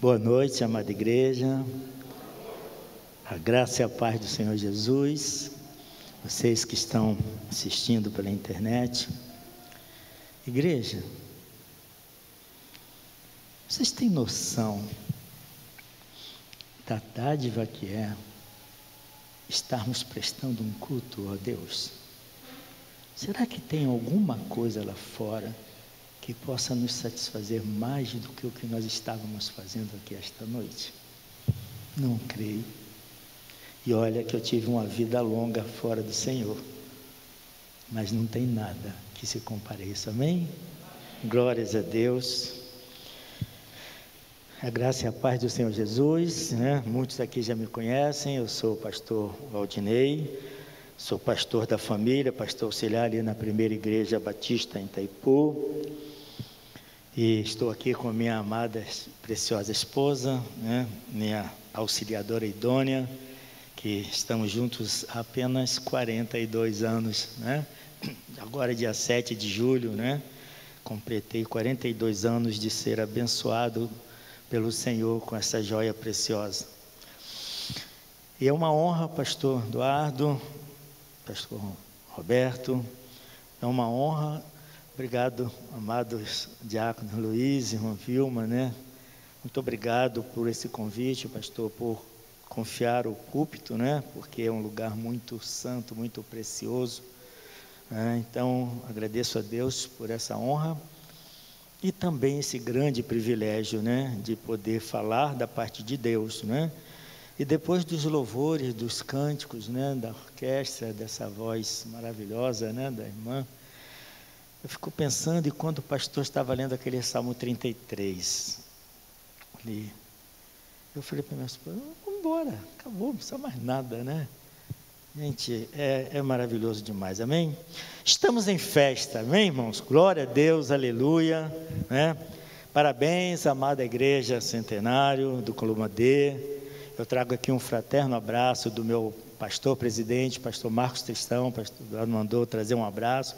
Boa noite, amada igreja. A graça e a paz do Senhor Jesus. Vocês que estão assistindo pela internet. Igreja, vocês têm noção da dádiva que é estarmos prestando um culto a Deus? Será que tem alguma coisa lá fora que possa nos satisfazer mais do que o que nós estávamos fazendo aqui esta noite? Não creio. E olha que eu tive uma vida longa fora do Senhor, mas não tem nada que se compare a isso, amém? Glórias a Deus. A graça e a paz do Senhor Jesus, né? Muitos aqui já me conhecem, eu sou o pastor Valdinei, Sou pastor da família, pastor auxiliar ali na primeira igreja batista em Itaipu. E estou aqui com minha amada, preciosa esposa, né? minha auxiliadora idônea, que estamos juntos há apenas 42 anos. Né? Agora, dia 7 de julho, né? completei 42 anos de ser abençoado pelo Senhor com essa joia preciosa. E é uma honra, pastor Eduardo, pastor Roberto. É uma honra. Obrigado, amados diáconos Luiz irmã Vilma, né? Muito obrigado por esse convite, pastor, por confiar o púlpito, né? Porque é um lugar muito santo, muito precioso. Né? Então, agradeço a Deus por essa honra e também esse grande privilégio, né? De poder falar da parte de Deus, né? E depois dos louvores, dos cânticos, né, da orquestra, dessa voz maravilhosa, né, da irmã, eu fico pensando e quando o pastor estava lendo aquele Salmo 33, ali, eu falei para minha esposa, vamos embora, acabou, não precisa mais nada, né? Gente, é, é maravilhoso demais, amém? Estamos em festa, amém, irmãos? Glória a Deus, aleluia, né? Parabéns, amada igreja centenário do Columa D, eu trago aqui um fraterno abraço do meu pastor presidente, pastor Marcos Tristão, pastor mandou trazer um abraço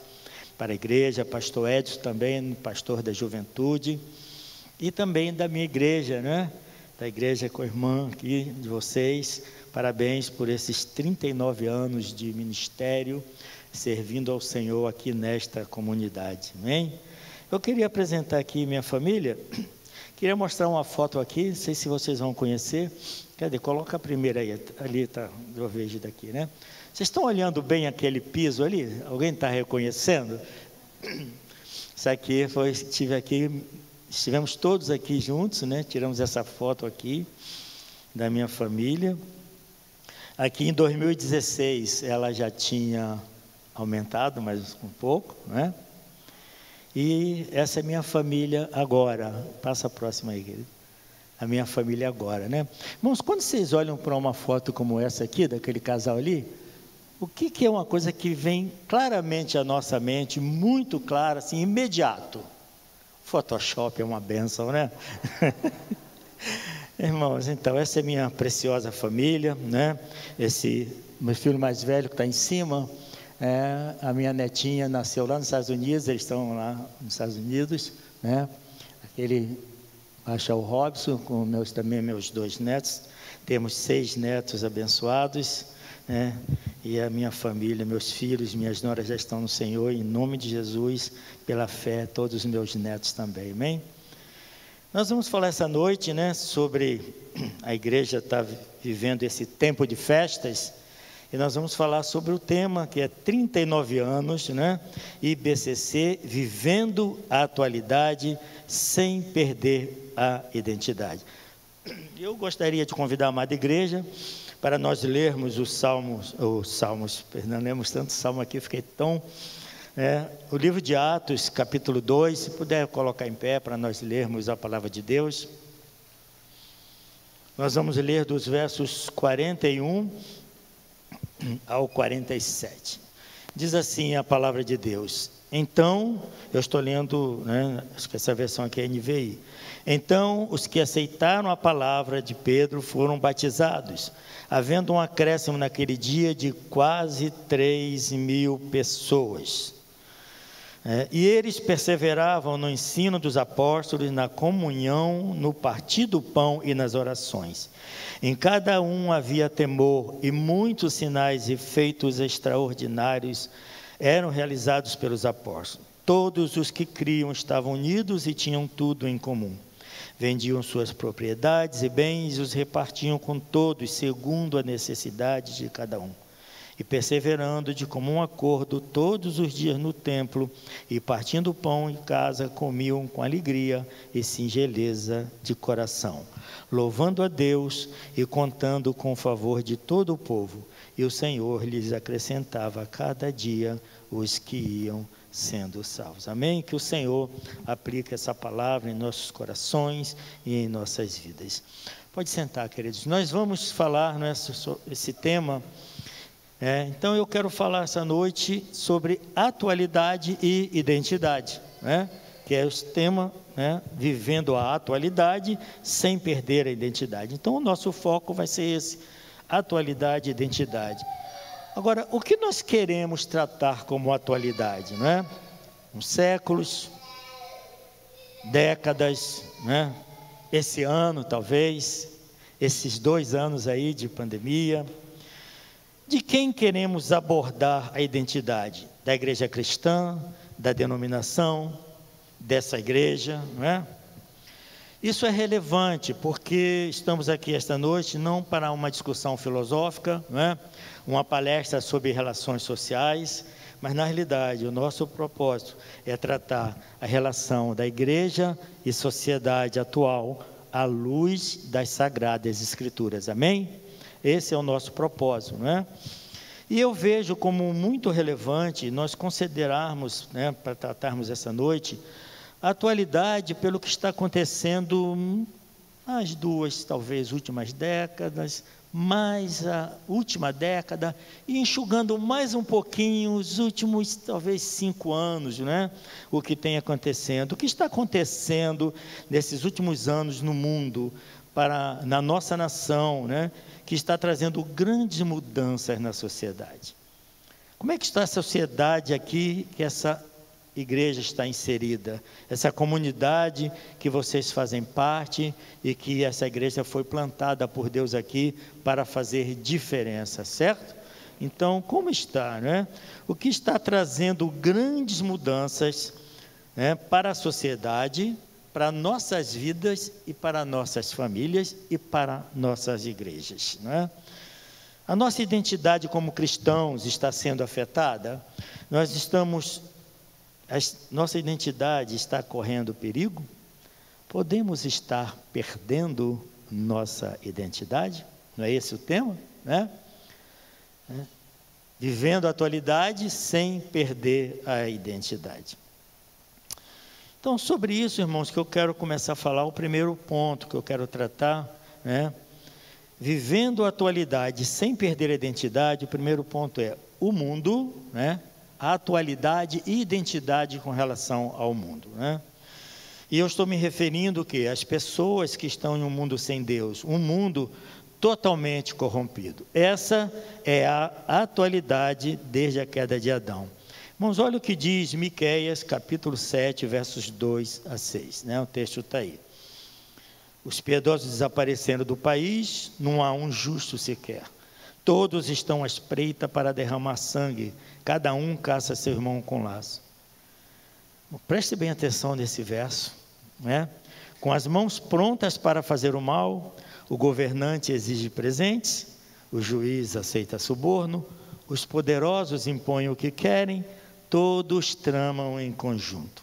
para a igreja, pastor Edson também, pastor da juventude, e também da minha igreja, né? Da igreja com a irmã aqui de vocês. Parabéns por esses 39 anos de ministério servindo ao Senhor aqui nesta comunidade. Amém? Eu queria apresentar aqui minha família. Queria mostrar uma foto aqui, não sei se vocês vão conhecer. Cadê? Coloca a primeira aí, ali está, eu vejo daqui, né? Vocês estão olhando bem aquele piso ali? Alguém está reconhecendo? Isso aqui foi, estive aqui, estivemos todos aqui juntos, né? Tiramos essa foto aqui da minha família. Aqui em 2016 ela já tinha aumentado mais um pouco, né? E essa é minha família agora. Passa a próxima aí, querido a minha família agora, né? Irmãos, quando vocês olham para uma foto como essa aqui, daquele casal ali, o que, que é uma coisa que vem claramente à nossa mente, muito clara, assim, imediato? Photoshop é uma benção, né? Irmãos, então, essa é minha preciosa família, né? Esse meu filho mais velho que está em cima, é, a minha netinha nasceu lá nos Estados Unidos, eles estão lá nos Estados Unidos, né? Aquele Acha o Robson, com meus, também meus dois netos. Temos seis netos abençoados, né? E a minha família, meus filhos, minhas noras já estão no Senhor, em nome de Jesus, pela fé, todos os meus netos também, amém? Nós vamos falar essa noite, né, sobre a igreja estar tá vivendo esse tempo de festas, e nós vamos falar sobre o tema que é 39 anos, né? IBCC vivendo a atualidade sem perder a identidade. Eu gostaria de convidar a amada igreja para nós lermos os salmos, os salmos, não lemos tanto salmo aqui, fiquei tão é, o livro de Atos, capítulo 2, se puder colocar em pé para nós lermos a palavra de Deus. Nós vamos ler dos versos 41 ao 47. Diz assim a palavra de Deus: Então, eu estou lendo, né, acho que essa versão aqui é NVI. Então, os que aceitaram a palavra de Pedro foram batizados, havendo um acréscimo naquele dia de quase 3 mil pessoas. É, e eles perseveravam no ensino dos apóstolos, na comunhão, no partir do pão e nas orações. Em cada um havia temor, e muitos sinais e feitos extraordinários eram realizados pelos apóstolos. Todos os que criam estavam unidos e tinham tudo em comum. Vendiam suas propriedades e bens e os repartiam com todos, segundo a necessidade de cada um e perseverando de comum acordo todos os dias no templo e partindo pão em casa comiam com alegria e singeleza de coração, louvando a Deus e contando com o favor de todo o povo. E o Senhor lhes acrescentava a cada dia os que iam sendo salvos. Amém? Que o Senhor aplique essa palavra em nossos corações e em nossas vidas. Pode sentar, queridos. Nós vamos falar nesse esse tema é, então eu quero falar essa noite sobre atualidade e identidade, né? que é o tema né? vivendo a atualidade sem perder a identidade. Então o nosso foco vai ser esse: atualidade e identidade. Agora, o que nós queremos tratar como atualidade, né? Uns séculos, décadas, né? Esse ano, talvez, esses dois anos aí de pandemia de quem queremos abordar a identidade? Da igreja cristã, da denominação, dessa igreja, não é? Isso é relevante porque estamos aqui esta noite não para uma discussão filosófica, é? uma palestra sobre relações sociais, mas na realidade o nosso propósito é tratar a relação da igreja e sociedade atual à luz das sagradas escrituras. Amém? Esse é o nosso propósito, não é? E eu vejo como muito relevante nós considerarmos, né, para tratarmos essa noite, atualidade pelo que está acontecendo nas duas, talvez, últimas décadas, mais a última década, e enxugando mais um pouquinho os últimos, talvez, cinco anos, né? O que tem acontecendo, o que está acontecendo nesses últimos anos no mundo, para, na nossa nação, né? que está trazendo grandes mudanças na sociedade. Como é que está a sociedade aqui que essa igreja está inserida? Essa comunidade que vocês fazem parte e que essa igreja foi plantada por Deus aqui para fazer diferença, certo? Então, como está, né? O que está trazendo grandes mudanças né, para a sociedade, para nossas vidas e para nossas famílias e para nossas igrejas. Né? A nossa identidade como cristãos está sendo afetada. Nós estamos, a nossa identidade está correndo perigo. Podemos estar perdendo nossa identidade. Não é esse o tema, né? É. Vivendo a atualidade sem perder a identidade. Então, sobre isso, irmãos, que eu quero começar a falar, o primeiro ponto que eu quero tratar, né? Vivendo a atualidade sem perder a identidade, o primeiro ponto é o mundo, né? Atualidade e identidade com relação ao mundo, né? E eu estou me referindo que as pessoas que estão em um mundo sem Deus, um mundo totalmente corrompido. Essa é a atualidade desde a queda de Adão. Irmãos, olha o que diz Miqueias, capítulo 7, versos 2 a 6. Né? O texto está aí. Os piedosos desapareceram do país, não há um justo sequer. Todos estão à espreita para derramar sangue, cada um caça seu irmão com laço. Preste bem atenção nesse verso. Né? Com as mãos prontas para fazer o mal, o governante exige presentes, o juiz aceita suborno, os poderosos impõem o que querem, todos tramam em conjunto.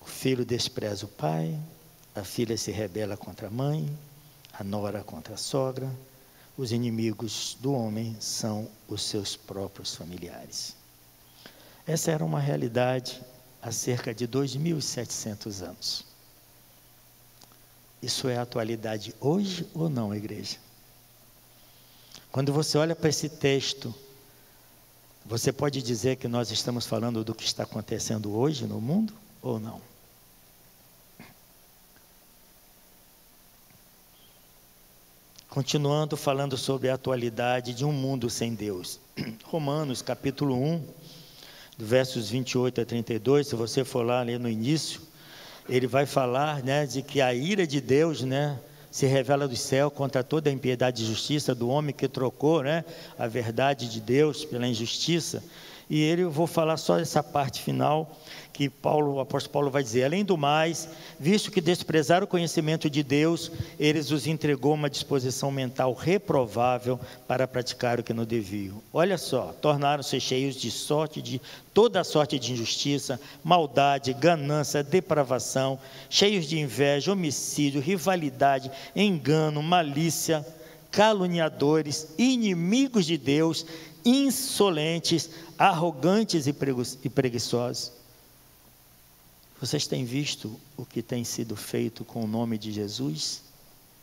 O filho despreza o pai, a filha se rebela contra a mãe, a nora contra a sogra, os inimigos do homem são os seus próprios familiares. Essa era uma realidade há cerca de 2.700 anos. Isso é atualidade hoje ou não, igreja? Quando você olha para esse texto, você pode dizer que nós estamos falando do que está acontecendo hoje no mundo ou não? Continuando falando sobre a atualidade de um mundo sem Deus. Romanos capítulo 1, versos 28 a 32, se você for lá ler no início, ele vai falar né, de que a ira de Deus né, se revela do céu contra toda a impiedade e justiça do homem que trocou né, a verdade de Deus pela injustiça. E ele, eu vou falar só essa parte final, que Paulo, o apóstolo Paulo vai dizer: além do mais, visto que desprezaram o conhecimento de Deus, eles os entregou uma disposição mental reprovável para praticar o que não deviam. Olha só, tornaram-se cheios de sorte, de toda sorte de injustiça, maldade, ganância, depravação, cheios de inveja, homicídio, rivalidade, engano, malícia, caluniadores, inimigos de Deus, insolentes, arrogantes e preguiçosos. Vocês têm visto o que tem sido feito com o nome de Jesus?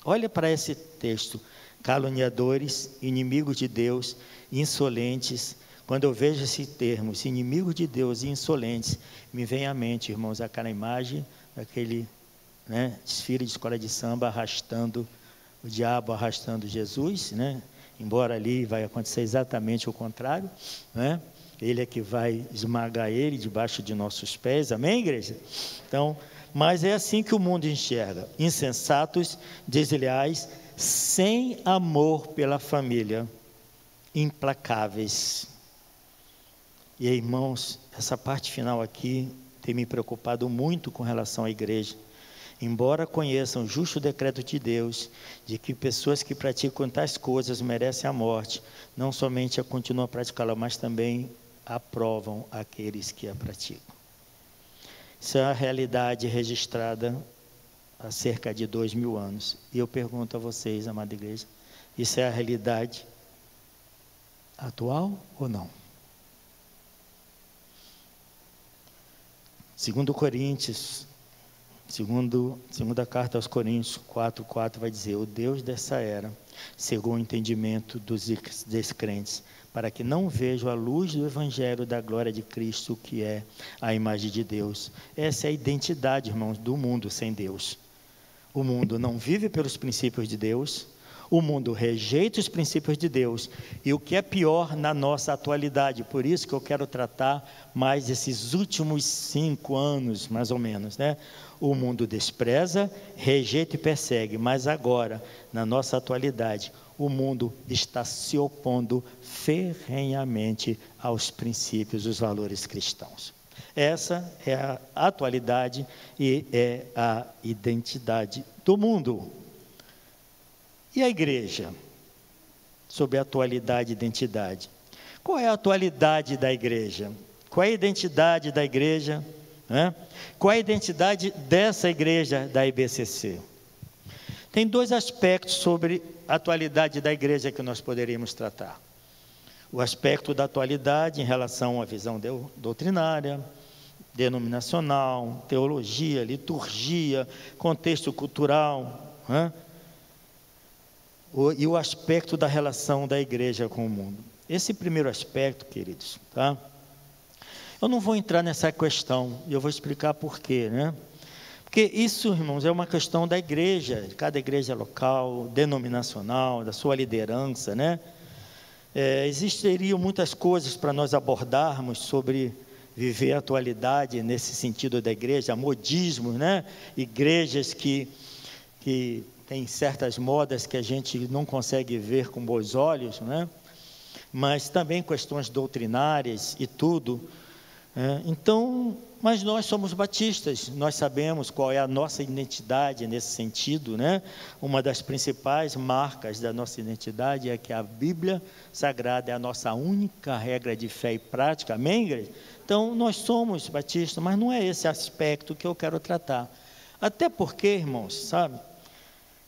Olha para esse texto: caluniadores, inimigos de Deus, insolentes. Quando eu vejo esses termos, inimigos de Deus e insolentes, me vem à mente, irmãos, aquela imagem daquele né, desfile de escola de samba arrastando o diabo arrastando Jesus, né? Embora ali vai acontecer exatamente o contrário, né? Ele é que vai esmagar ele debaixo de nossos pés, amém, igreja? Então, mas é assim que o mundo enxerga: insensatos, desleais, sem amor pela família, implacáveis. E irmãos, essa parte final aqui tem me preocupado muito com relação à igreja. Embora conheçam o justo decreto de Deus, de que pessoas que praticam tais coisas merecem a morte, não somente a continuam a praticá-la, mas também aprovam aqueles que a praticam. Isso é a realidade registrada há cerca de dois mil anos. E eu pergunto a vocês, amada igreja, isso é a realidade atual ou não? Segundo Coríntios, segundo, segunda carta aos Coríntios 4, 4 vai dizer, o Deus dessa era, segundo o entendimento dos descrentes, para que não vejam a luz do Evangelho da glória de Cristo, que é a imagem de Deus. Essa é a identidade, irmãos, do mundo sem Deus. O mundo não vive pelos princípios de Deus, o mundo rejeita os princípios de Deus. E o que é pior na nossa atualidade, por isso que eu quero tratar mais esses últimos cinco anos, mais ou menos, né? O mundo despreza, rejeita e persegue, mas agora, na nossa atualidade, o mundo está se opondo ferrenhamente aos princípios, os valores cristãos. Essa é a atualidade e é a identidade do mundo. E a igreja? Sobre a atualidade e identidade. Qual é a atualidade da igreja? Qual é a identidade da igreja? Né? Qual é a identidade dessa igreja da IBCC? Tem dois aspectos sobre a atualidade da igreja que nós poderíamos tratar. O aspecto da atualidade em relação à visão doutrinária, denominacional, teologia, liturgia, contexto cultural, e o aspecto da relação da igreja com o mundo. Esse primeiro aspecto, queridos, tá? Eu não vou entrar nessa questão, e eu vou explicar por quê, né? Porque isso, irmãos, é uma questão da igreja, de cada igreja local, denominacional, da sua liderança, né? É, existiriam muitas coisas para nós abordarmos sobre viver a atualidade nesse sentido da igreja, modismo, né? Igrejas que, que têm certas modas que a gente não consegue ver com bons olhos, né? Mas também questões doutrinárias e tudo. É, então, mas nós somos batistas, nós sabemos qual é a nossa identidade nesse sentido, né? Uma das principais marcas da nossa identidade é que a Bíblia Sagrada é a nossa única regra de fé e prática, amém, igreja? Então, nós somos batistas, mas não é esse aspecto que eu quero tratar. Até porque, irmãos, sabe?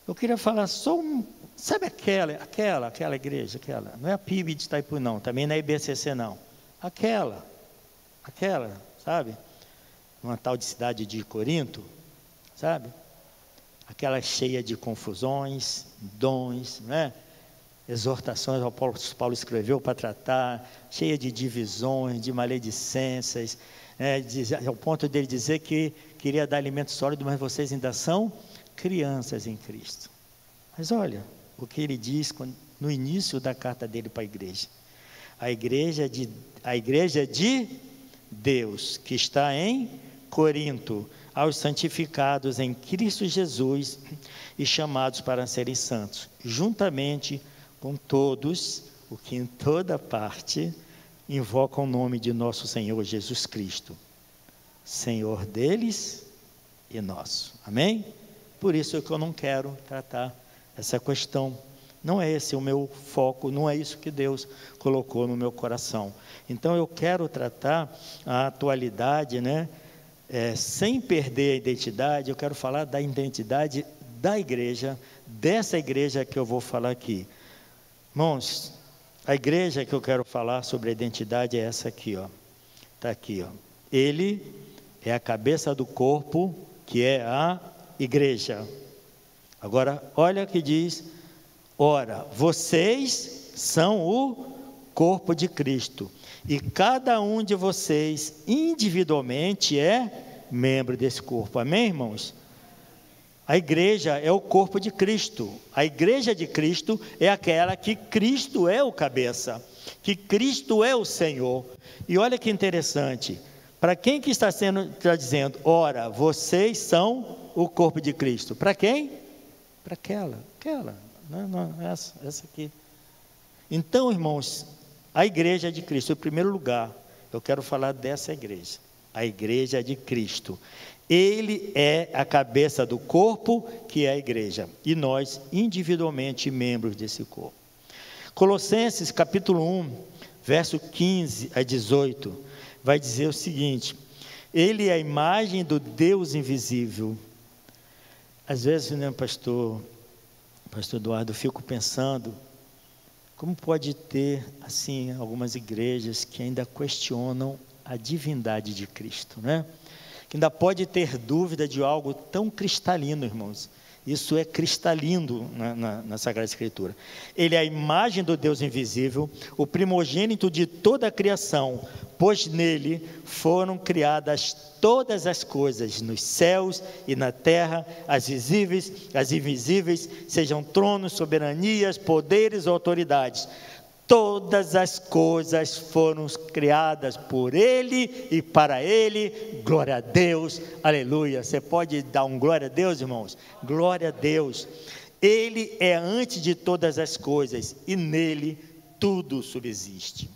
Eu queria falar só um. Sabe aquela, aquela, aquela igreja, aquela? Não é a PIB de Itaipu, não, também não é a IBCC, não. Aquela, aquela, sabe? numa tal de cidade de Corinto, sabe? Aquela cheia de confusões, dons, né? exortações ao Paulo, Paulo escreveu para tratar, cheia de divisões, de maledicências, né? ao ponto dele dizer que queria dar alimento sólido, mas vocês ainda são crianças em Cristo. Mas olha o que ele diz no início da carta dele para a igreja. a igreja de, a igreja de Deus, que está em Corinto, aos santificados em Cristo Jesus e chamados para serem santos, juntamente com todos o que em toda parte invocam o nome de nosso Senhor Jesus Cristo, Senhor deles e nosso. Amém? Por isso é que eu não quero tratar essa questão. Não é esse o meu foco, não é isso que Deus colocou no meu coração. Então eu quero tratar a atualidade, né? É, sem perder a identidade, eu quero falar da identidade da igreja, dessa igreja que eu vou falar aqui. Irmãos, a igreja que eu quero falar sobre a identidade é essa aqui, ó. Está aqui, ó. Ele é a cabeça do corpo, que é a igreja. Agora, olha o que diz: ora, vocês são o corpo de Cristo, e cada um de vocês individualmente é membro desse corpo. Amém, irmãos? A igreja é o corpo de Cristo. A igreja de Cristo é aquela que Cristo é o cabeça, que Cristo é o Senhor. E olha que interessante. Para quem que está sendo está dizendo, ora, vocês são o corpo de Cristo. Para quem? Para aquela, aquela, não, não, essa, essa aqui. Então, irmãos, a igreja de Cristo, em primeiro lugar, eu quero falar dessa igreja, a igreja de Cristo. Ele é a cabeça do corpo, que é a igreja, e nós, individualmente, membros desse corpo. Colossenses capítulo 1, verso 15 a 18, vai dizer o seguinte: Ele é a imagem do Deus invisível às vezes, né, pastor, pastor Eduardo, eu fico pensando como pode ter assim algumas igrejas que ainda questionam a divindade de Cristo, né? Que ainda pode ter dúvida de algo tão cristalino, irmãos. Isso é cristalino na, na, na, Sagrada Escritura. Ele é a imagem do Deus invisível, o primogênito de toda a criação, pois nele foram criadas todas as coisas, nos céus e na terra, as visíveis, as invisíveis, sejam tronos, soberanias, poderes ou autoridades. Todas as coisas foram criadas por Ele e para Ele. Glória a Deus, aleluia. Você pode dar um glória a Deus, irmãos? Glória a Deus. Ele é antes de todas as coisas e nele tudo subsiste.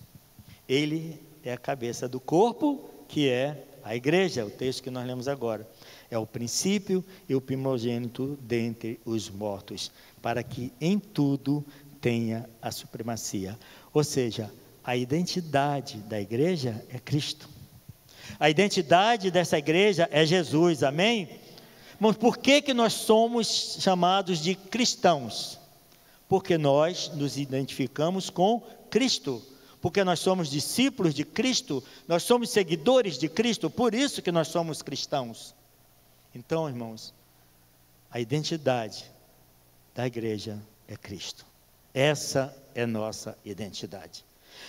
Ele é a cabeça do corpo, que é a igreja, o texto que nós lemos agora. É o princípio e o primogênito dentre os mortos, para que em tudo tenha a supremacia. Ou seja, a identidade da igreja é Cristo. A identidade dessa igreja é Jesus, amém? Mas por que, que nós somos chamados de cristãos? Porque nós nos identificamos com Cristo. Porque nós somos discípulos de Cristo, nós somos seguidores de Cristo, por isso que nós somos cristãos. Então, irmãos, a identidade da igreja é Cristo. Essa é nossa identidade.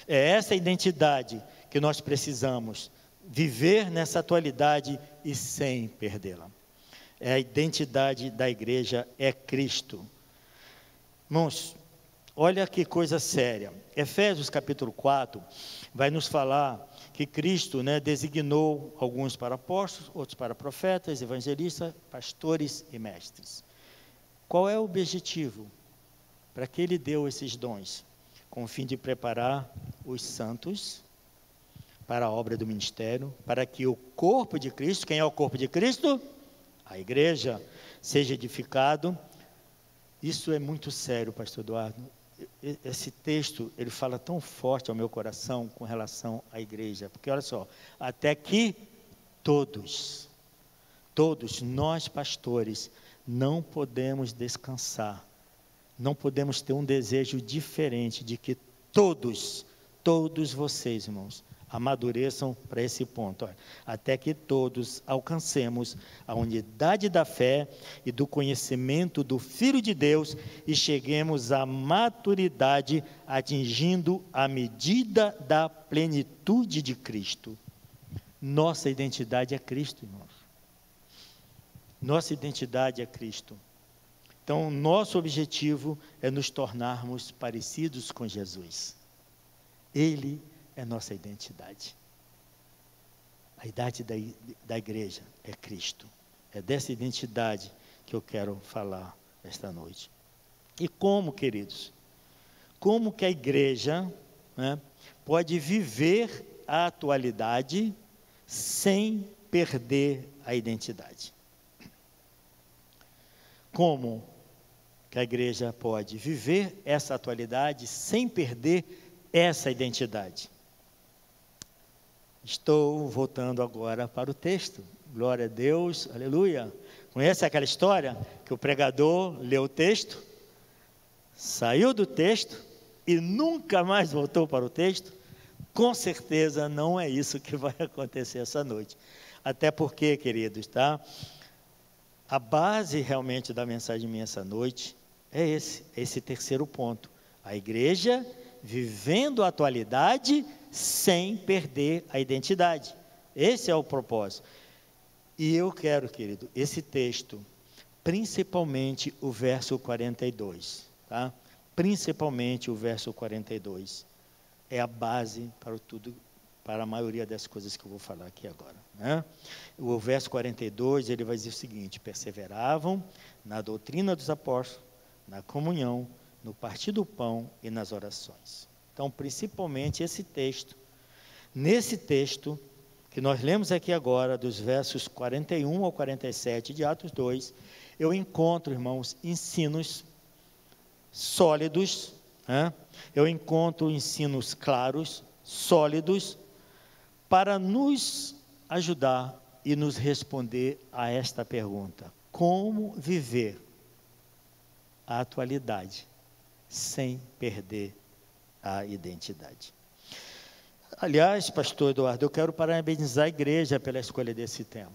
É essa identidade que nós precisamos viver nessa atualidade e sem perdê-la. É a identidade da igreja é Cristo. Irmãos, olha que coisa séria. Efésios capítulo 4 vai nos falar que Cristo né, designou alguns para apóstolos, outros para profetas, evangelistas, pastores e mestres. Qual é o objetivo? Para que ele deu esses dons? Com o fim de preparar os santos para a obra do ministério, para que o corpo de Cristo, quem é o corpo de Cristo? A igreja, seja edificado. Isso é muito sério, pastor Eduardo. Esse texto, ele fala tão forte ao meu coração com relação à igreja, porque olha só, até que todos, todos nós pastores, não podemos descansar não podemos ter um desejo diferente de que todos, todos vocês, irmãos, amadureçam para esse ponto, até que todos alcancemos a unidade da fé e do conhecimento do Filho de Deus e cheguemos à maturidade, atingindo a medida da plenitude de Cristo. Nossa identidade é Cristo, irmãos. Nossa identidade é Cristo. Então, nosso objetivo é nos tornarmos parecidos com Jesus. Ele é nossa identidade. A idade da, da igreja é Cristo. É dessa identidade que eu quero falar esta noite. E como, queridos? Como que a igreja né, pode viver a atualidade sem perder a identidade? Como que a igreja pode viver essa atualidade sem perder essa identidade? Estou voltando agora para o texto. Glória a Deus, aleluia. Conhece aquela história que o pregador leu o texto, saiu do texto e nunca mais voltou para o texto? Com certeza não é isso que vai acontecer essa noite. Até porque, queridos, tá? A base realmente da mensagem minha essa noite é esse, esse terceiro ponto. A igreja vivendo a atualidade sem perder a identidade. Esse é o propósito. E eu quero, querido, esse texto, principalmente o verso 42, tá? Principalmente o verso 42 é a base para tudo, para a maioria das coisas que eu vou falar aqui agora, né? O verso 42, ele vai dizer o seguinte: perseveravam na doutrina dos apóstolos, na comunhão, no partir do pão e nas orações. Então, principalmente esse texto. Nesse texto que nós lemos aqui agora, dos versos 41 ao 47 de Atos 2, eu encontro, irmãos, ensinos sólidos, né? eu encontro ensinos claros, sólidos, para nos ajudar e nos responder a esta pergunta: como viver a atualidade sem perder a identidade. Aliás, pastor Eduardo, eu quero parabenizar a igreja pela escolha desse tema.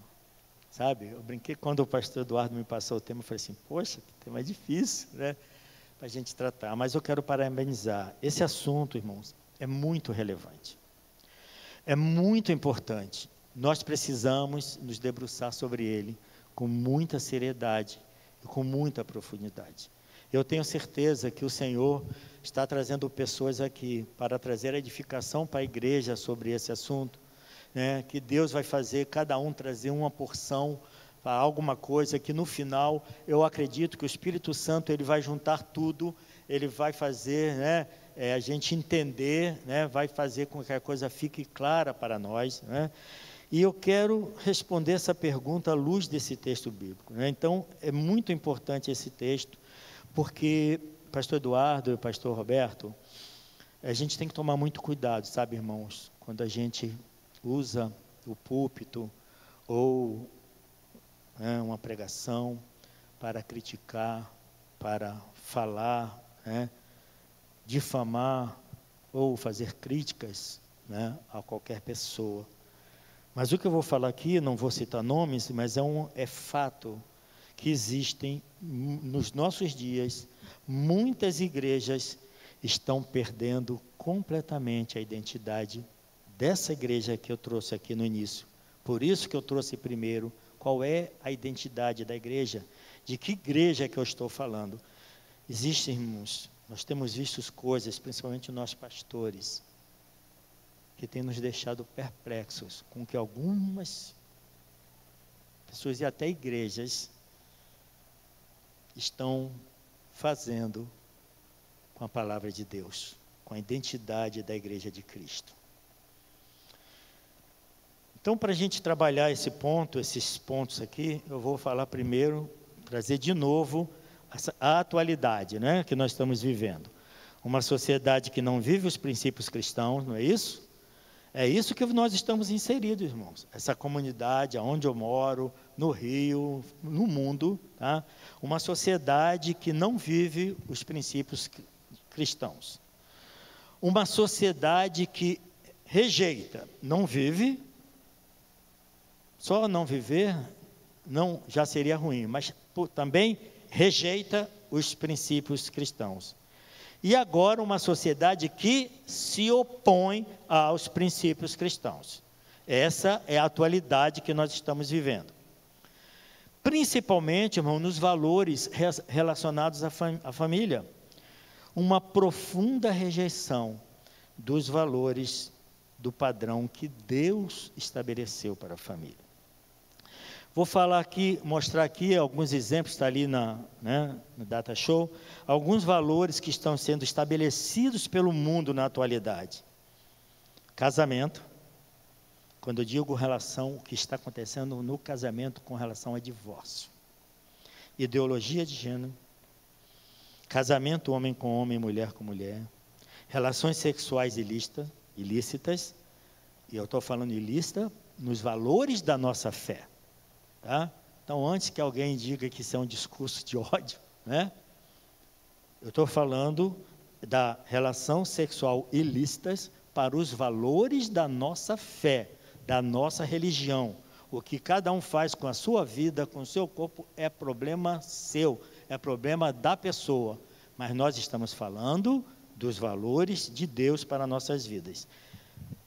Sabe, eu brinquei quando o pastor Eduardo me passou o tema, eu falei assim, poxa, que tema difícil, né? Para a gente tratar, mas eu quero parabenizar. Esse assunto, irmãos, é muito relevante. É muito importante. Nós precisamos nos debruçar sobre ele com muita seriedade e com muita profundidade. Eu tenho certeza que o Senhor está trazendo pessoas aqui para trazer edificação para a igreja sobre esse assunto, né? que Deus vai fazer cada um trazer uma porção para alguma coisa que no final eu acredito que o Espírito Santo ele vai juntar tudo, ele vai fazer né, é, a gente entender, né, vai fazer com que a coisa fique clara para nós. Né? E eu quero responder essa pergunta à luz desse texto bíblico. Né? Então, é muito importante esse texto, porque pastor Eduardo e pastor Roberto, a gente tem que tomar muito cuidado, sabe, irmãos, quando a gente usa o púlpito ou né, uma pregação para criticar, para falar, né, difamar ou fazer críticas né, a qualquer pessoa. Mas o que eu vou falar aqui, não vou citar nomes, mas é, um, é fato que existem nos nossos dias muitas igrejas estão perdendo completamente a identidade dessa igreja que eu trouxe aqui no início. Por isso que eu trouxe primeiro qual é a identidade da igreja, de que igreja que eu estou falando. Existem, nós temos visto coisas, principalmente nós pastores, que têm nos deixado perplexos com que algumas pessoas e até igrejas estão fazendo com a palavra de Deus, com a identidade da igreja de Cristo. Então, para a gente trabalhar esse ponto, esses pontos aqui, eu vou falar primeiro, trazer de novo a atualidade né, que nós estamos vivendo. Uma sociedade que não vive os princípios cristãos, não é isso? É isso que nós estamos inseridos, irmãos. Essa comunidade, aonde eu moro, no Rio, no mundo, tá? uma sociedade que não vive os princípios cristãos. Uma sociedade que rejeita, não vive, só não viver não já seria ruim, mas também rejeita os princípios cristãos. E agora uma sociedade que se opõe aos princípios cristãos. Essa é a atualidade que nós estamos vivendo principalmente, irmão, nos valores relacionados à, fam à família. Uma profunda rejeição dos valores do padrão que Deus estabeleceu para a família. Vou falar aqui, mostrar aqui alguns exemplos, está ali na, né, no Data Show, alguns valores que estão sendo estabelecidos pelo mundo na atualidade. Casamento, quando eu digo relação, o que está acontecendo no casamento com relação a divórcio. Ideologia de gênero, casamento homem com homem, mulher com mulher, relações sexuais ilícitas, ilícitas e eu estou falando ilícita nos valores da nossa fé. Tá? Então, antes que alguém diga que isso é um discurso de ódio, né? eu estou falando da relação sexual ilícitas para os valores da nossa fé, da nossa religião. O que cada um faz com a sua vida, com o seu corpo, é problema seu, é problema da pessoa. Mas nós estamos falando dos valores de Deus para nossas vidas.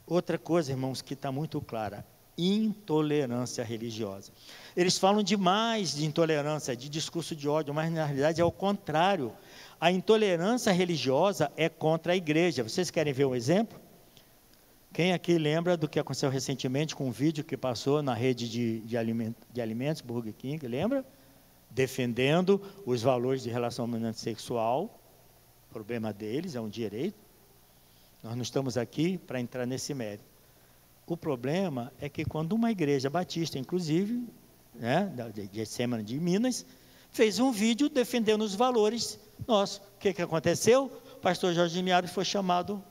Outra coisa, irmãos, que está muito clara: intolerância religiosa. Eles falam demais de intolerância, de discurso de ódio, mas na realidade é o contrário. A intolerância religiosa é contra a igreja. Vocês querem ver um exemplo? Quem aqui lembra do que aconteceu recentemente com um vídeo que passou na rede de, de, aliment, de alimentos, Burger King, lembra? Defendendo os valores de relacionamento sexual, problema deles, é um direito. Nós não estamos aqui para entrar nesse mérito. O problema é que quando uma igreja batista, inclusive, né, de Semana de Minas, fez um vídeo defendendo os valores nossos. O que, que aconteceu? O pastor Jorge Miari foi chamado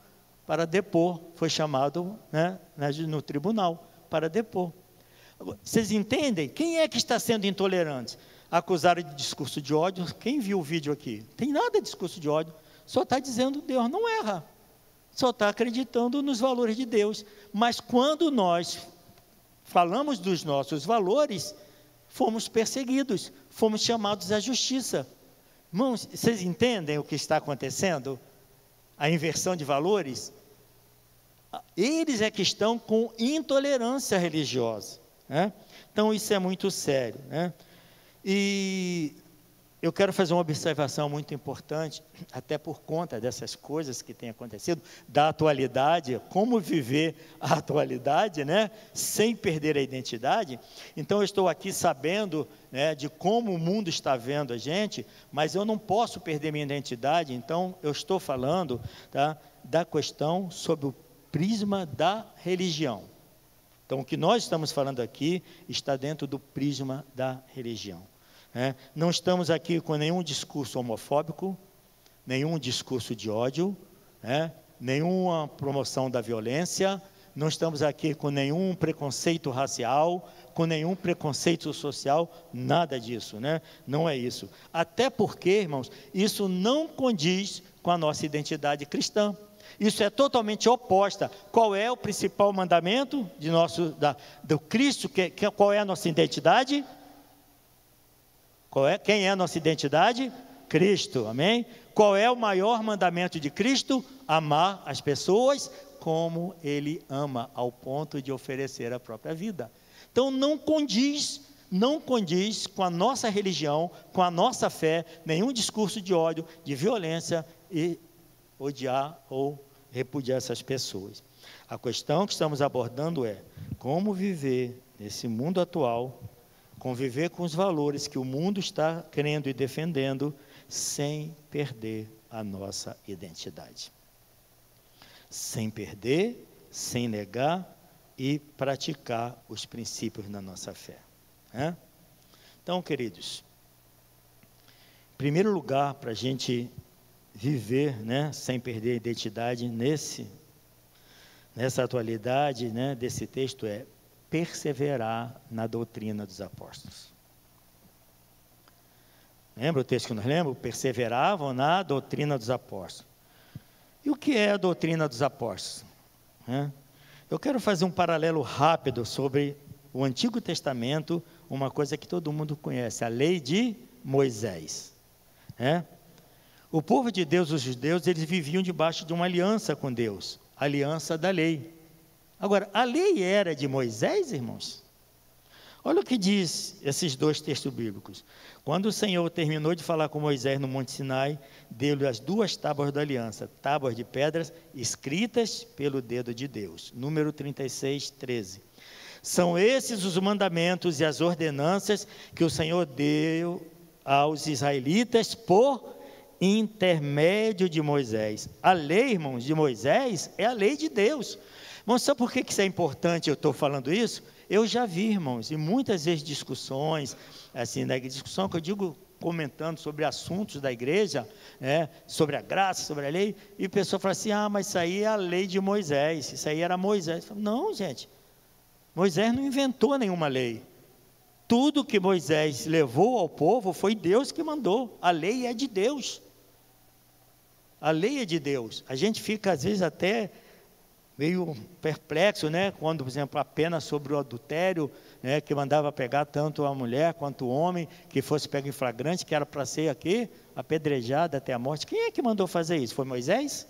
para depor, foi chamado né, no tribunal para depor. Vocês entendem? Quem é que está sendo intolerante? Acusaram de discurso de ódio. Quem viu o vídeo aqui? Tem nada de discurso de ódio. Só está dizendo Deus não erra só está acreditando nos valores de Deus. Mas quando nós falamos dos nossos valores, fomos perseguidos, fomos chamados à justiça. Irmãos, vocês entendem o que está acontecendo? A inversão de valores? Eles é que estão com intolerância religiosa. Né? Então, isso é muito sério. Né? E eu quero fazer uma observação muito importante, até por conta dessas coisas que têm acontecido, da atualidade, como viver a atualidade, né, sem perder a identidade. Então, eu estou aqui sabendo né, de como o mundo está vendo a gente, mas eu não posso perder minha identidade, então, eu estou falando tá, da questão sobre o prisma da religião. Então, o que nós estamos falando aqui está dentro do prisma da religião. É, não estamos aqui com nenhum discurso homofóbico, nenhum discurso de ódio, é, nenhuma promoção da violência, não estamos aqui com nenhum preconceito racial, com nenhum preconceito social, nada disso, né? Não é isso. Até porque, irmãos, isso não condiz com a nossa identidade cristã. Isso é totalmente oposta. Qual é o principal mandamento de nosso, da, do Cristo? Que, que, qual é a nossa identidade? É? Quem é a nossa identidade? Cristo, amém? Qual é o maior mandamento de Cristo? Amar as pessoas como Ele ama, ao ponto de oferecer a própria vida. Então não condiz, não condiz com a nossa religião, com a nossa fé, nenhum discurso de ódio, de violência e odiar ou repudiar essas pessoas. A questão que estamos abordando é como viver nesse mundo atual conviver com os valores que o mundo está crendo e defendendo, sem perder a nossa identidade. Sem perder, sem negar e praticar os princípios da nossa fé. Né? Então, queridos, em primeiro lugar, para a gente viver né, sem perder a identidade nesse, nessa atualidade né, desse texto é perseverar na doutrina dos apóstolos. Lembra o texto que nós lemos? Perseveravam na doutrina dos apóstolos. E o que é a doutrina dos apóstolos? Eu quero fazer um paralelo rápido sobre o Antigo Testamento, uma coisa que todo mundo conhece, a lei de Moisés. O povo de Deus, os judeus, eles viviam debaixo de uma aliança com Deus, aliança da lei. Agora, a lei era de Moisés, irmãos? Olha o que diz esses dois textos bíblicos. Quando o Senhor terminou de falar com Moisés no Monte Sinai, deu-lhe as duas tábuas da aliança, tábuas de pedras escritas pelo dedo de Deus. Número 36, 13. São esses os mandamentos e as ordenanças que o Senhor deu aos israelitas por intermédio de Moisés. A lei, irmãos, de Moisés é a lei de Deus. Irmãos, sabe por que isso é importante? Eu estou falando isso? Eu já vi, irmãos, e muitas vezes discussões, assim, na discussão que eu digo comentando sobre assuntos da igreja, né, sobre a graça, sobre a lei, e a pessoa fala assim: ah, mas isso aí é a lei de Moisés, isso aí era Moisés. Falo, não, gente, Moisés não inventou nenhuma lei. Tudo que Moisés levou ao povo foi Deus que mandou. A lei é de Deus. A lei é de Deus. A gente fica, às vezes, até meio perplexo, né? Quando, por exemplo, a pena sobre o adultério, né, que mandava pegar tanto a mulher quanto o homem, que fosse pego em flagrante, que era para ser aqui, apedrejado até a morte. Quem é que mandou fazer isso? Foi Moisés?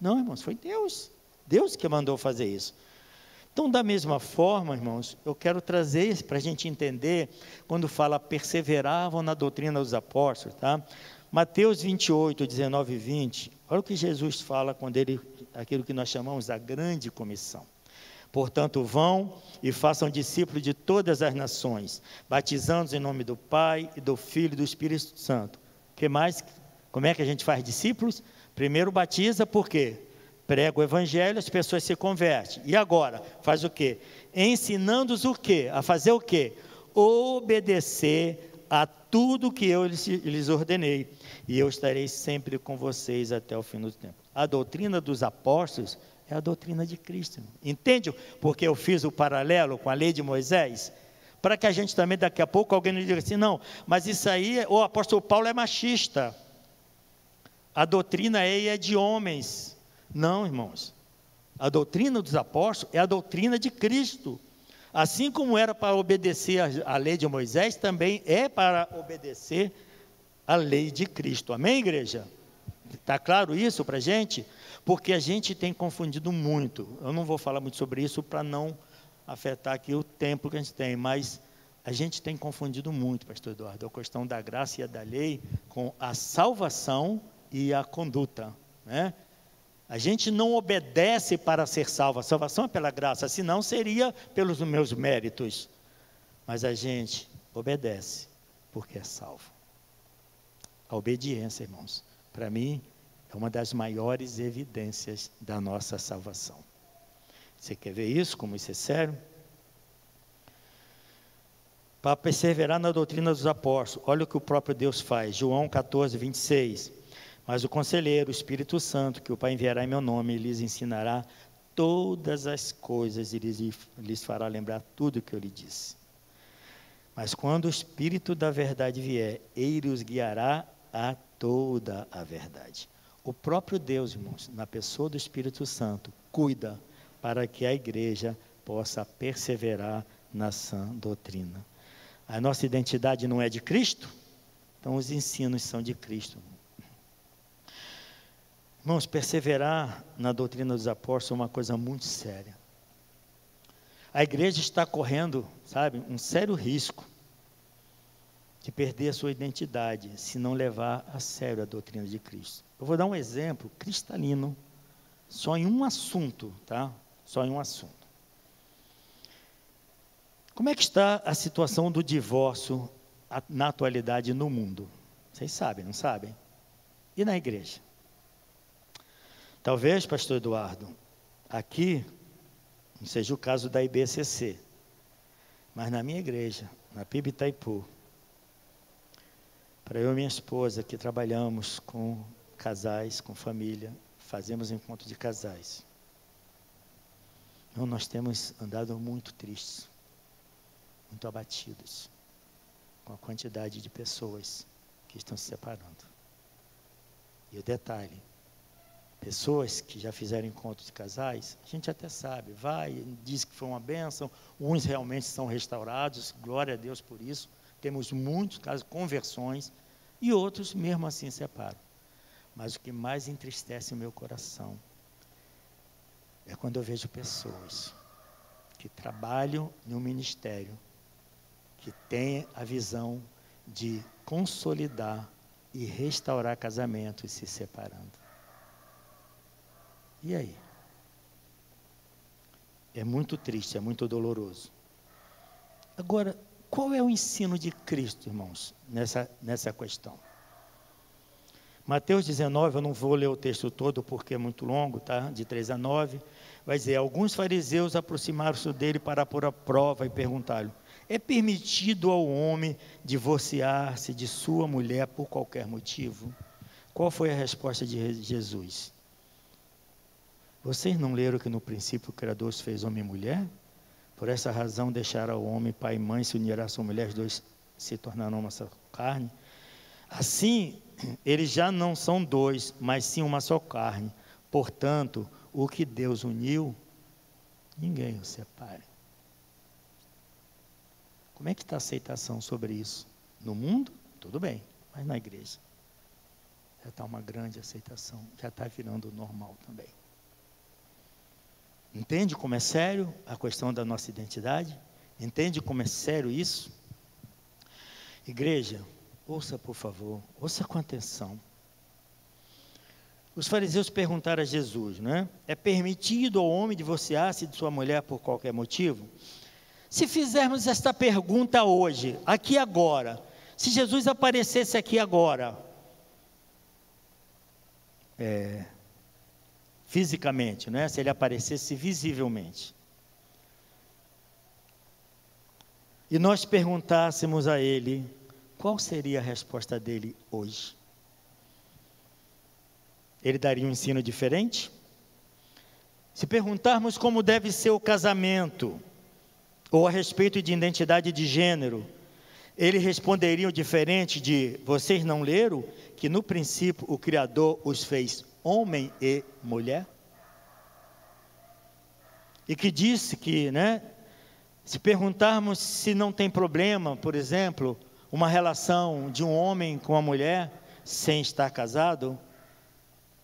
Não, irmãos, foi Deus. Deus que mandou fazer isso. Então, da mesma forma, irmãos, eu quero trazer para a gente entender, quando fala perseveravam na doutrina dos apóstolos, tá? Mateus 28, 19 e 20, olha o que Jesus fala quando ele, aquilo que nós chamamos da grande comissão. Portanto, vão e façam discípulos de todas as nações, batizando-os em nome do Pai e do Filho e do Espírito Santo. que mais? Como é que a gente faz discípulos? Primeiro batiza, por quê? Prega o evangelho, as pessoas se convertem. E agora, faz o quê? Ensinando-os o quê? A fazer o quê? Obedecer a tudo que eu lhes, ordenei e eu estarei sempre com vocês até o fim do tempo. A doutrina dos apóstolos é a doutrina de Cristo. Entende porque eu fiz o paralelo com a lei de Moisés? Para que a gente também, daqui a pouco, alguém nos diga assim: não, mas isso aí, o apóstolo Paulo é machista. A doutrina aí é de homens. Não, irmãos. A doutrina dos apóstolos é a doutrina de Cristo. Assim como era para obedecer a lei de Moisés, também é para obedecer a lei de Cristo. Amém, igreja? Está claro isso para a gente? Porque a gente tem confundido muito. Eu não vou falar muito sobre isso para não afetar aqui o tempo que a gente tem, mas a gente tem confundido muito, pastor Eduardo, a questão da graça e da lei com a salvação e a conduta. Né? A gente não obedece para ser salvo, a salvação é pela graça, senão seria pelos meus méritos. Mas a gente obedece porque é salvo. A obediência, irmãos, para mim é uma das maiores evidências da nossa salvação. Você quer ver isso? Como isso é sério? Para perseverar na doutrina dos apóstolos, olha o que o próprio Deus faz. João 14, 26. Mas o conselheiro, o Espírito Santo, que o Pai enviará em meu nome, lhes ensinará todas as coisas e lhes, lhes fará lembrar tudo o que eu lhe disse. Mas quando o Espírito da verdade vier, ele os guiará a toda a verdade. O próprio Deus, irmãos, na pessoa do Espírito Santo, cuida para que a igreja possa perseverar na sã doutrina. A nossa identidade não é de Cristo, então os ensinos são de Cristo. Irmãos, perseverar na doutrina dos apóstolos é uma coisa muito séria. A igreja está correndo, sabe, um sério risco de perder a sua identidade se não levar a sério a doutrina de Cristo. Eu vou dar um exemplo cristalino, só em um assunto, tá? Só em um assunto. Como é que está a situação do divórcio na atualidade no mundo? Vocês sabem, não sabem? E na igreja? Talvez, pastor Eduardo, aqui não seja o caso da IBCC, mas na minha igreja, na PIB Itaipu, para eu e minha esposa, que trabalhamos com casais, com família, fazemos encontro de casais. Então, nós temos andado muito tristes, muito abatidos, com a quantidade de pessoas que estão se separando. E o detalhe, pessoas que já fizeram encontros de casais, a gente até sabe, vai, diz que foi uma bênção, uns realmente são restaurados, glória a Deus por isso, temos muitos casos, conversões, e outros mesmo assim separam. Mas o que mais entristece o meu coração é quando eu vejo pessoas que trabalham no ministério que tem a visão de consolidar e restaurar casamentos se separando. E aí? É muito triste, é muito doloroso. Agora, qual é o ensino de Cristo, irmãos, nessa, nessa questão? Mateus 19, eu não vou ler o texto todo porque é muito longo, tá? De 3 a 9. Vai dizer: Alguns fariseus aproximaram-se dele para pôr a prova e perguntaram: É permitido ao homem divorciar-se de sua mulher por qualquer motivo? Qual foi a resposta de Jesus? Vocês não leram que no princípio o Criador se fez homem e mulher? Por essa razão deixará o homem, pai e mãe, se unirá a sua mulher, os dois se tornarão uma só carne. Assim, eles já não são dois, mas sim uma só carne. Portanto, o que Deus uniu, ninguém o separe. Como é que está a aceitação sobre isso? No mundo, tudo bem, mas na igreja. Já está uma grande aceitação, já está virando normal também. Entende como é sério a questão da nossa identidade? Entende como é sério isso? Igreja, ouça por favor, ouça com atenção. Os fariseus perguntaram a Jesus, né? É permitido ao homem divorciar-se de sua mulher por qualquer motivo? Se fizermos esta pergunta hoje, aqui agora, se Jesus aparecesse aqui agora, é, fisicamente, né? se ele aparecesse visivelmente. E nós perguntássemos a ele, qual seria a resposta dele hoje? Ele daria um ensino diferente? Se perguntarmos como deve ser o casamento, ou a respeito de identidade de gênero, ele responderia diferente de: vocês não leram que no princípio o Criador os fez homem e mulher? E que disse que, né, se perguntarmos se não tem problema, por exemplo, uma relação de um homem com uma mulher sem estar casado,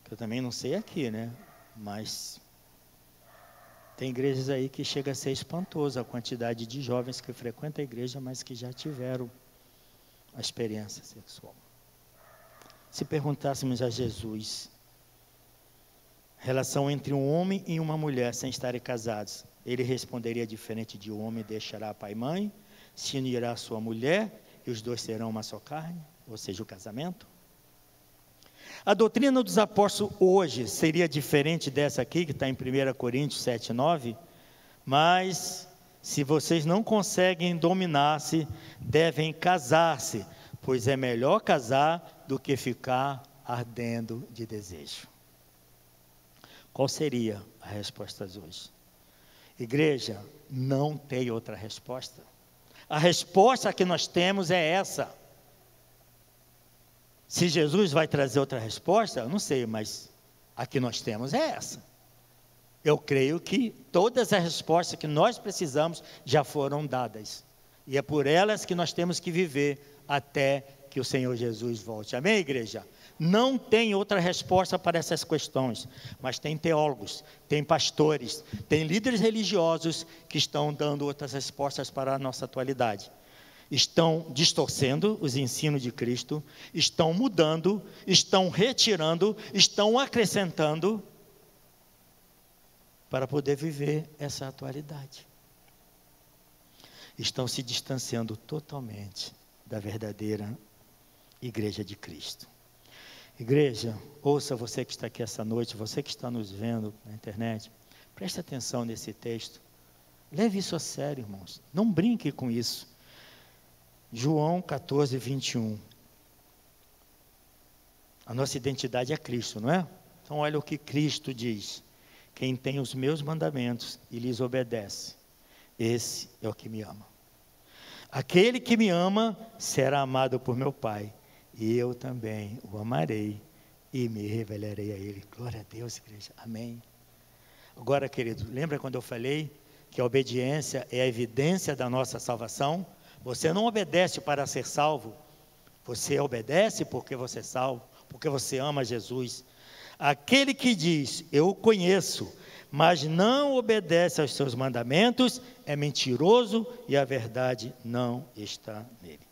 que eu também não sei aqui, né? Mas tem igrejas aí que chega a ser espantoso a quantidade de jovens que frequentam a igreja, mas que já tiveram a experiência sexual. Se perguntássemos a Jesus, relação entre um homem e uma mulher sem estarem casados, ele responderia diferente de um homem deixará pai e mãe, se unirá sua mulher e os dois serão uma só carne, ou seja, o casamento? A doutrina dos apóstolos hoje seria diferente dessa aqui, que está em 1 Coríntios 7, 9, mas se vocês não conseguem dominar-se, devem casar-se, pois é melhor casar do que ficar ardendo de desejo. Qual seria a resposta hoje? Igreja, não tem outra resposta. A resposta que nós temos é essa. Se Jesus vai trazer outra resposta, eu não sei, mas a que nós temos é essa. Eu creio que todas as respostas que nós precisamos já foram dadas. E é por elas que nós temos que viver até que o Senhor Jesus volte. Amém, igreja? Não tem outra resposta para essas questões, mas tem teólogos, tem pastores, tem líderes religiosos que estão dando outras respostas para a nossa atualidade. Estão distorcendo os ensinos de Cristo, estão mudando, estão retirando, estão acrescentando para poder viver essa atualidade. Estão se distanciando totalmente da verdadeira Igreja de Cristo. Igreja, ouça você que está aqui essa noite, você que está nos vendo na internet, preste atenção nesse texto. Leve isso a sério, irmãos. Não brinque com isso. João 14, 21. A nossa identidade é Cristo, não é? Então, olha o que Cristo diz: Quem tem os meus mandamentos e lhes obedece, esse é o que me ama. Aquele que me ama será amado por meu Pai e eu também o amarei e me revelarei a ele. Glória a Deus, igreja. Amém. Agora, querido, lembra quando eu falei que a obediência é a evidência da nossa salvação? Você não obedece para ser salvo, você obedece porque você é salvo, porque você ama Jesus. Aquele que diz, eu o conheço, mas não obedece aos seus mandamentos, é mentiroso e a verdade não está nele.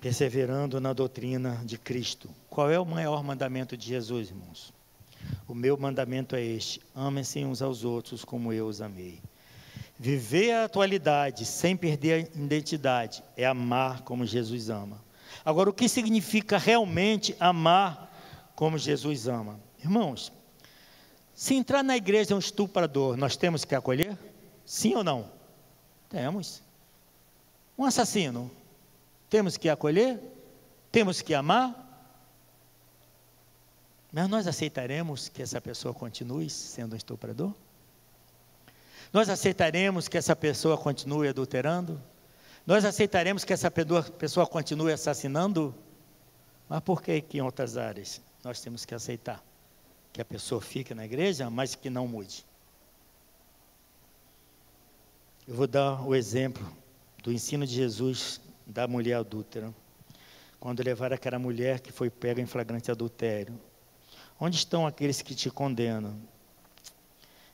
Perseverando na doutrina de Cristo. Qual é o maior mandamento de Jesus, irmãos? O meu mandamento é este: amem-se uns aos outros como eu os amei. Viver a atualidade sem perder a identidade é amar como Jesus ama. Agora, o que significa realmente amar como Jesus ama? Irmãos, se entrar na igreja um estuprador, nós temos que acolher? Sim ou não? Temos. Um assassino, temos que acolher? Temos que amar? Mas nós aceitaremos que essa pessoa continue sendo um estuprador? Nós aceitaremos que essa pessoa continue adulterando? Nós aceitaremos que essa pessoa continue assassinando? Mas por que que em outras áreas nós temos que aceitar que a pessoa fique na igreja, mas que não mude? Eu vou dar o exemplo do ensino de Jesus da mulher adúltera. Quando levaram aquela mulher que foi pega em flagrante adultério. Onde estão aqueles que te condenam?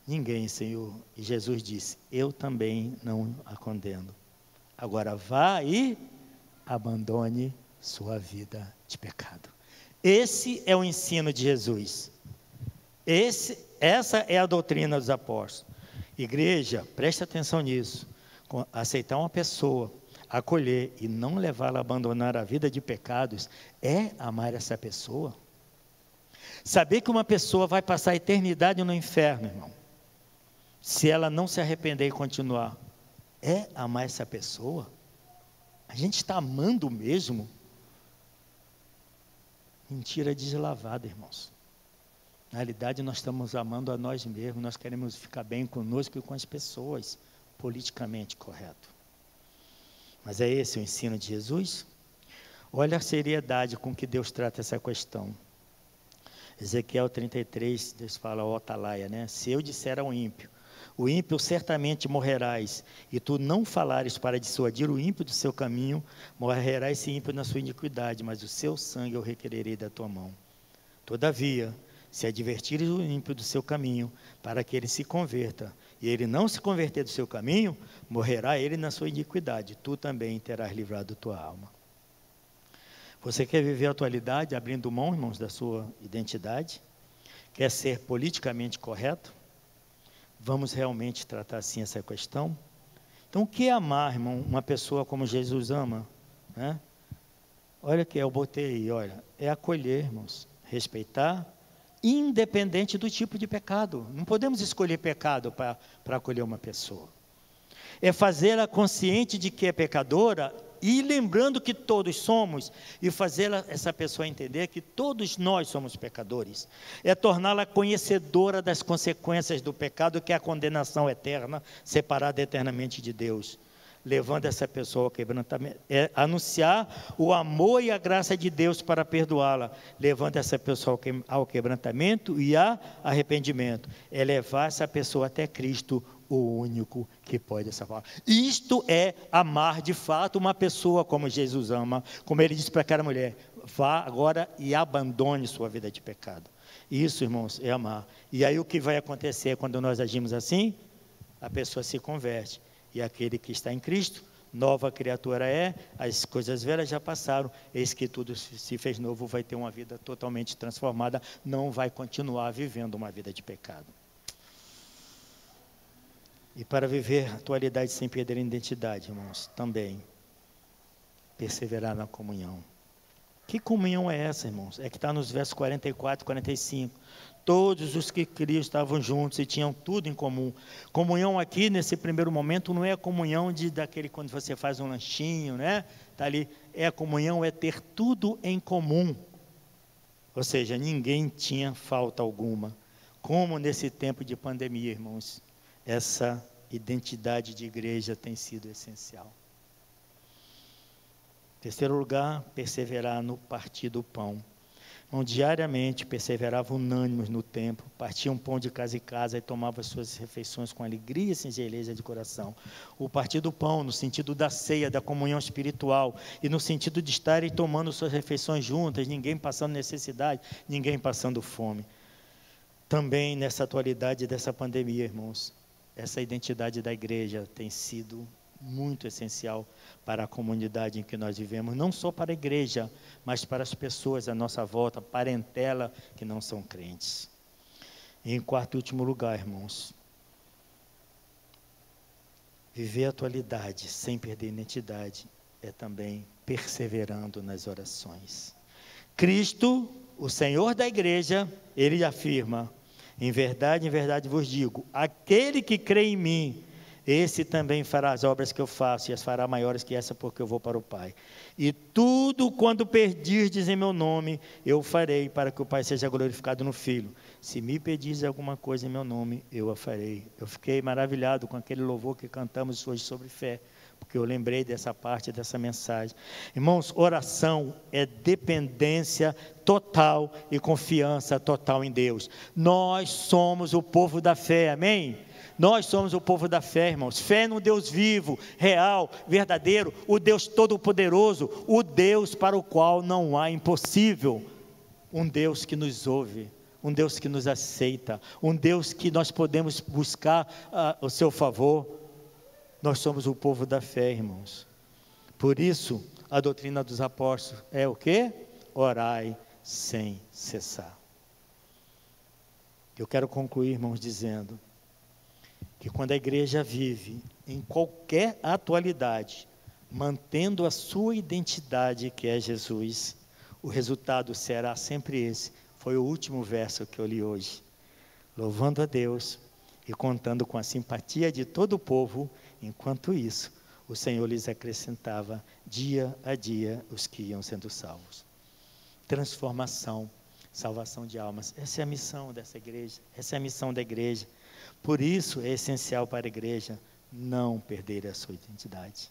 Ninguém, Senhor. E Jesus disse: Eu também não a condeno. Agora vá e abandone sua vida de pecado. Esse é o ensino de Jesus. Esse, essa é a doutrina dos apóstolos. Igreja, preste atenção nisso. Aceitar uma pessoa, acolher e não levá-la a abandonar a vida de pecados é amar essa pessoa. Saber que uma pessoa vai passar a eternidade no inferno, irmão, se ela não se arrepender e continuar, é amar essa pessoa? A gente está amando mesmo? Mentira deslavada, irmãos. Na realidade, nós estamos amando a nós mesmos, nós queremos ficar bem conosco e com as pessoas, politicamente correto. Mas é esse o ensino de Jesus? Olha a seriedade com que Deus trata essa questão. Ezequiel 33, Deus fala, ó Atalaia, né? Se eu disser ao ímpio, o ímpio certamente morrerás, e tu não falares para dissuadir o ímpio do seu caminho, morrerá esse ímpio na sua iniquidade, mas o seu sangue eu requererei da tua mão. Todavia, se advertires o ímpio do seu caminho, para que ele se converta, e ele não se converter do seu caminho, morrerá ele na sua iniquidade, tu também terás livrado tua alma. Você quer viver a atualidade abrindo mão, irmãos, da sua identidade? Quer ser politicamente correto? Vamos realmente tratar assim essa questão? Então, o que é amar, irmão, uma pessoa como Jesus ama? Né? Olha que eu botei aí, olha, é acolher, irmãos, respeitar, independente do tipo de pecado. Não podemos escolher pecado para acolher uma pessoa. É fazê-la consciente de que é pecadora e lembrando que todos somos, e fazer essa pessoa entender que todos nós somos pecadores, é torná-la conhecedora das consequências do pecado, que é a condenação eterna, separada eternamente de Deus. Levando essa pessoa ao quebrantamento, é anunciar o amor e a graça de Deus para perdoá-la, levando essa pessoa ao quebrantamento e a arrependimento, é levar essa pessoa até Cristo, o único que pode salvar. Isto é amar de fato uma pessoa como Jesus ama, como ele disse para aquela mulher: vá agora e abandone sua vida de pecado. Isso, irmãos, é amar. E aí o que vai acontecer quando nós agimos assim? A pessoa se converte. E aquele que está em Cristo, nova criatura é, as coisas velhas já passaram, eis que tudo se fez novo, vai ter uma vida totalmente transformada, não vai continuar vivendo uma vida de pecado. E para viver a atualidade sem perder a identidade, irmãos, também perseverar na comunhão. Que comunhão é essa, irmãos? É que está nos versos 44 e 45. Todos os que criam estavam juntos e tinham tudo em comum. Comunhão aqui, nesse primeiro momento, não é a comunhão de daquele quando você faz um lanchinho, né? Está ali. É a comunhão, é ter tudo em comum. Ou seja, ninguém tinha falta alguma. Como nesse tempo de pandemia, irmãos essa identidade de igreja tem sido essencial. Terceiro lugar, perseverar no partir do pão. Diariamente perseveravam unânimes no templo, partiam pão de casa em casa e tomavam suas refeições com alegria e singeleza de coração. O partir do pão, no sentido da ceia, da comunhão espiritual, e no sentido de estarem tomando suas refeições juntas, ninguém passando necessidade, ninguém passando fome Também nessa atualidade dessa pandemia, irmãos, essa identidade da igreja tem sido muito essencial para a comunidade em que nós vivemos, não só para a igreja, mas para as pessoas à nossa volta, parentela que não são crentes. E em quarto e último lugar, irmãos, viver a atualidade sem perder a identidade é também perseverando nas orações. Cristo, o Senhor da igreja, ele afirma: em verdade, em verdade vos digo, aquele que crê em mim, esse também fará as obras que eu faço, e as fará maiores que essa, porque eu vou para o Pai. E tudo quando pedirdes em meu nome, eu farei, para que o Pai seja glorificado no Filho. Se me pedis alguma coisa em meu nome, eu a farei. Eu fiquei maravilhado com aquele louvor que cantamos hoje sobre fé, porque eu lembrei dessa parte dessa mensagem. Irmãos, oração é dependência total e confiança total em Deus. Nós somos o povo da fé, amém? Nós somos o povo da fé, irmãos. Fé no Deus vivo, real, verdadeiro, o Deus todo-poderoso, o Deus para o qual não há impossível. Um Deus que nos ouve, um Deus que nos aceita, um Deus que nós podemos buscar uh, o seu favor. Nós somos o povo da fé, irmãos. Por isso, a doutrina dos apóstolos é o que? Orai sem cessar. Eu quero concluir, irmãos, dizendo que quando a igreja vive em qualquer atualidade, mantendo a sua identidade que é Jesus, o resultado será sempre esse. Foi o último verso que eu li hoje. Louvando a Deus e contando com a simpatia de todo o povo, enquanto isso, o Senhor lhes acrescentava dia a dia os que iam sendo salvos. Transformação, salvação de almas. Essa é a missão dessa igreja. Essa é a missão da igreja. Por isso é essencial para a igreja não perder a sua identidade.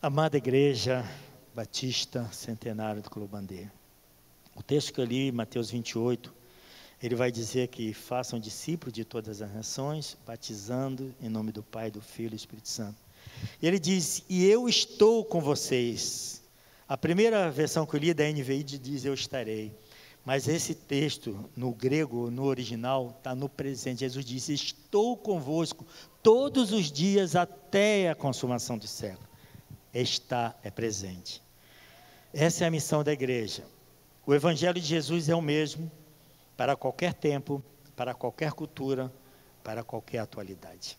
Amada Igreja Batista Centenário do Colobandê, o texto que eu li, Mateus 28, ele vai dizer que façam discípulos de todas as nações, batizando em nome do Pai, do Filho e do Espírito Santo. E ele diz: E eu estou com vocês. A primeira versão que eu li da NVI diz: Eu estarei. Mas esse texto, no grego, no original, está no presente. Jesus disse: Estou convosco todos os dias até a consumação do século. Está é presente. Essa é a missão da igreja. O Evangelho de Jesus é o mesmo para qualquer tempo, para qualquer cultura, para qualquer atualidade.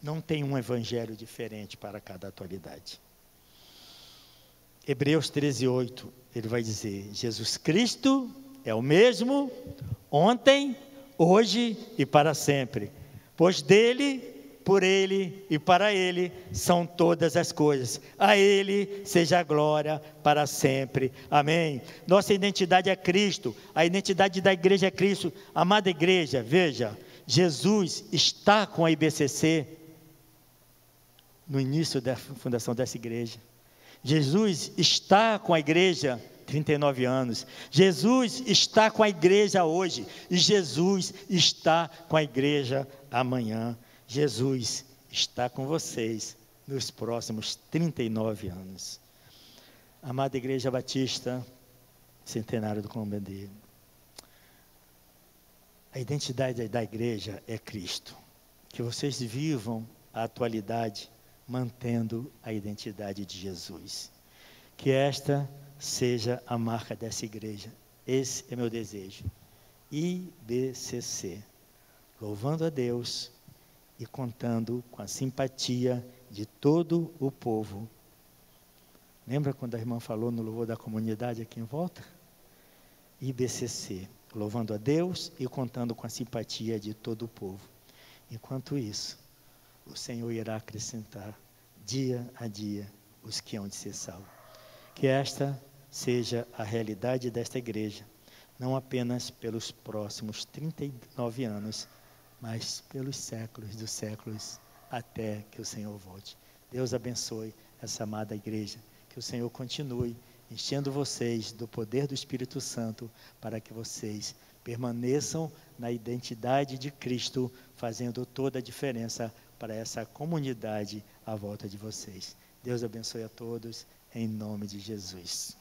Não tem um Evangelho diferente para cada atualidade. Hebreus 13, 8 ele vai dizer: Jesus Cristo é o mesmo ontem, hoje e para sempre. Pois dele, por ele e para ele são todas as coisas. A ele seja a glória para sempre. Amém. Nossa identidade é Cristo, a identidade da igreja é Cristo. Amada igreja, veja, Jesus está com a IBCC no início da fundação dessa igreja. Jesus está com a igreja 39 anos. Jesus está com a igreja hoje e Jesus está com a igreja amanhã. Jesus está com vocês nos próximos 39 anos. Amada Igreja Batista, centenário do Colombiandeiro. A identidade da igreja é Cristo. Que vocês vivam a atualidade mantendo a identidade de Jesus. Que esta seja a marca dessa igreja. Esse é meu desejo. IBCC. Louvando a Deus e contando com a simpatia de todo o povo. Lembra quando a irmã falou no louvor da comunidade aqui em volta? IBCC. Louvando a Deus e contando com a simpatia de todo o povo. Enquanto isso, o Senhor irá acrescentar dia a dia os que hão de ser salvos. Que esta seja a realidade desta igreja, não apenas pelos próximos 39 anos, mas pelos séculos dos séculos até que o Senhor volte. Deus abençoe essa amada igreja, que o Senhor continue enchendo vocês do poder do Espírito Santo para que vocês permaneçam na identidade de Cristo, fazendo toda a diferença para essa comunidade à volta de vocês. Deus abençoe a todos, em nome de Jesus.